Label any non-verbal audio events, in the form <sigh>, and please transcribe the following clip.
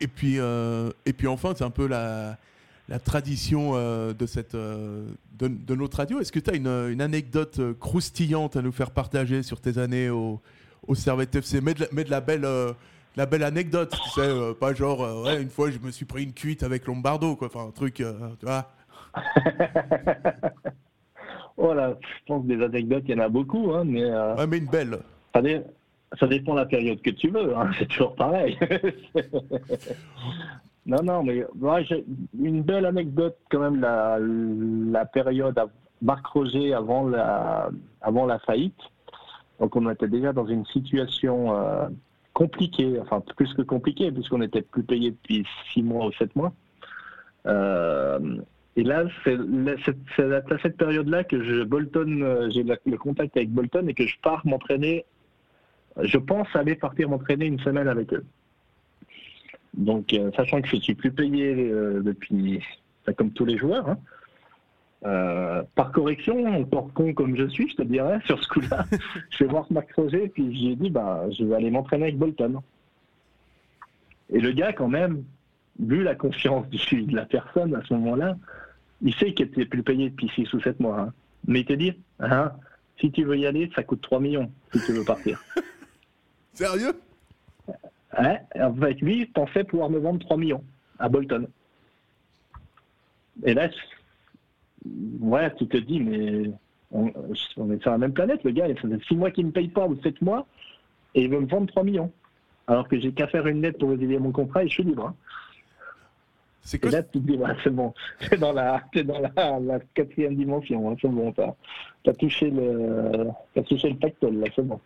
Et puis, euh, et puis enfin, c'est un peu la, la tradition euh, de, cette, euh, de, de notre radio. Est-ce que tu as une, une anecdote croustillante à nous faire partager sur tes années au, au Servette FC mets de, la, mets de la belle, la belle anecdote, tu sais, euh, pas genre, euh, ouais, une fois je me suis pris une cuite avec Lombardo, quoi, enfin un truc, euh, tu vois. <laughs> Voilà, je pense que des anecdotes, il y en a beaucoup, hein, mais Ouais, mais une belle. dé- ça dépend la période que tu veux, hein, <laughs> c'est toujours pareil. <laughs> non, non, mais j'ai une belle anecdote quand même, la, période à Marc Roger avant la, faillite. Donc on était déjà dans une situation euh, compliquée, enfin plus que compliquée, puisqu'on n'était plus payé depuis six mois ou sept mois. Euh, et là, c'est à cette période-là que Bolton, euh, j'ai le contact avec Bolton et que je pars m'entraîner. Je pense aller partir m'entraîner une semaine avec eux. Donc, euh, sachant que je suis plus payé euh, depuis, enfin, comme tous les joueurs, hein. Euh, par correction, encore con comme je suis, je te dirais, sur ce coup-là, <laughs> je vais voir Marc Roger, puis j'ai dit, bah, je vais aller m'entraîner avec Bolton. Et le gars, quand même, vu la confiance de la personne à ce moment-là, il sait qu'il était plus payé depuis 6 ou 7 mois. hein. Mais il te dit, hein, si tu veux y aller, ça coûte 3 millions si tu veux partir. <laughs> Sérieux? Ouais, avec lui, il pensait pouvoir me vendre 3 millions à Bolton. Et là, je- ouais, tu te dis, mais on, on est sur la même planète, le gars, ça fait 6 mois qu'il ne me paye pas ou 7 mois, et il veut me vendre 3 millions. Alors que j'ai qu'à faire une lettre pour résilier mon contrat et je suis libre. hein. C'est Et que là, tu te dis, ouais, c'est bon, <laughs> c'est dans la, c'est dans la, la quatrième dimension, hein, c'est bon, t'as, t'as touché le, t'as touché le pactole, là, c'est bon.